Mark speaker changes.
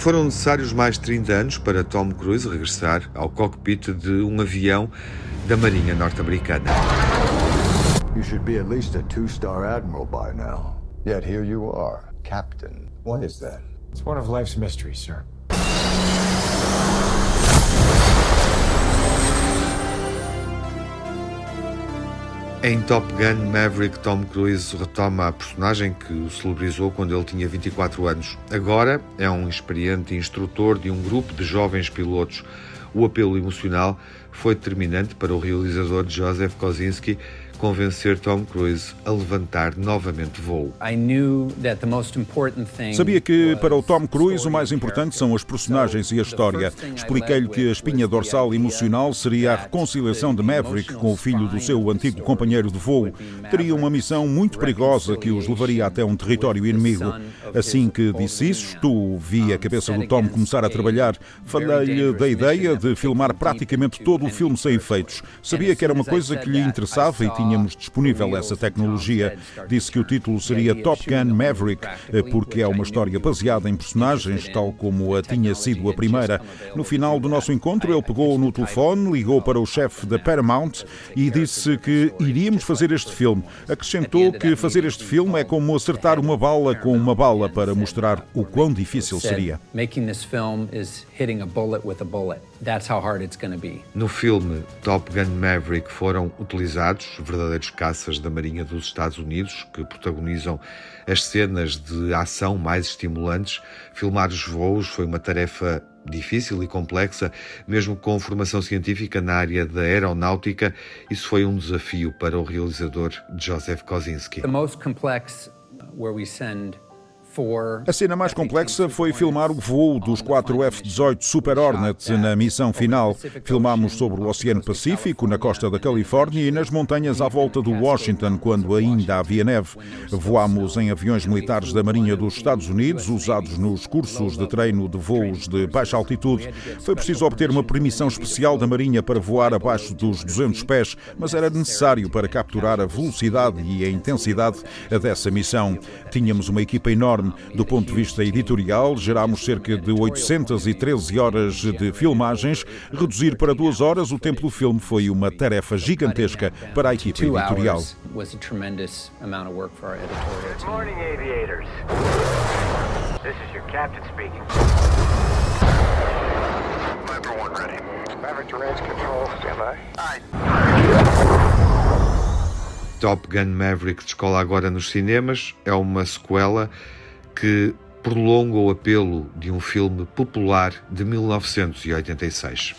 Speaker 1: Foram necessários mais de 30 anos para Tom Cruise regressar ao cockpit de um avião da Marinha norte-americana.
Speaker 2: You should be at least a two-star admiral by now. Yet here you are, captain. What is that?
Speaker 3: It's one of life's mysteries, sir.
Speaker 1: Em Top Gun Maverick, Tom Cruise retoma a personagem que o celebrizou quando ele tinha 24 anos. Agora é um experiente instrutor de um grupo de jovens pilotos. O apelo emocional foi determinante para o realizador Joseph Kosinski convencer Tom Cruise a levantar novamente voo.
Speaker 4: Sabia que para o Tom Cruise o mais importante são as personagens e a história. Expliquei-lhe que a espinha dorsal emocional seria a reconciliação de Maverick com o filho do seu antigo companheiro de voo. Teria uma missão muito perigosa que os levaria até um território inimigo. Assim que disse isso, tu vi a cabeça do Tom começar a trabalhar. Falei-lhe da ideia de filmar praticamente todo o filme sem efeitos. Sabia que era uma coisa que lhe interessava e tinha tínhamos disponível essa tecnologia. Disse que o título seria Top Gun Maverick, porque é uma história baseada em personagens, tal como a tinha sido a primeira. No final do nosso encontro, ele pegou no telefone, ligou para o chefe da Paramount e disse que iríamos fazer este filme. Acrescentou que fazer este filme é como acertar uma bala com uma bala para mostrar o quão difícil seria.
Speaker 1: No filme Top Gun Maverick foram utilizados verdadeiros caças da Marinha dos Estados Unidos que protagonizam as cenas de ação mais estimulantes. Filmar os voos foi uma tarefa difícil e complexa, mesmo com formação científica na área da aeronáutica. Isso foi um desafio para o realizador Joseph Kosinski.
Speaker 4: The most complex where we send a cena mais complexa foi filmar o voo dos quatro F-18 Super Hornet na missão final. Filmámos sobre o Oceano Pacífico, na costa da Califórnia e nas montanhas à volta do Washington, quando ainda havia neve. Voámos em aviões militares da Marinha dos Estados Unidos, usados nos cursos de treino de voos de baixa altitude. Foi preciso obter uma permissão especial da Marinha para voar abaixo dos 200 pés, mas era necessário para capturar a velocidade e a intensidade dessa missão. Tínhamos uma equipa enorme enorme. Do ponto de vista editorial, gerámos cerca de 813 horas de filmagens. Reduzir para duas horas o tempo do filme foi uma tarefa gigantesca para a equipe editorial. This is your captain speaking. one ready. Maverick to range control, stand by.
Speaker 1: Top Gun Maverick descola agora nos cinemas. É uma sequela que prolonga o apelo de um filme popular de 1986.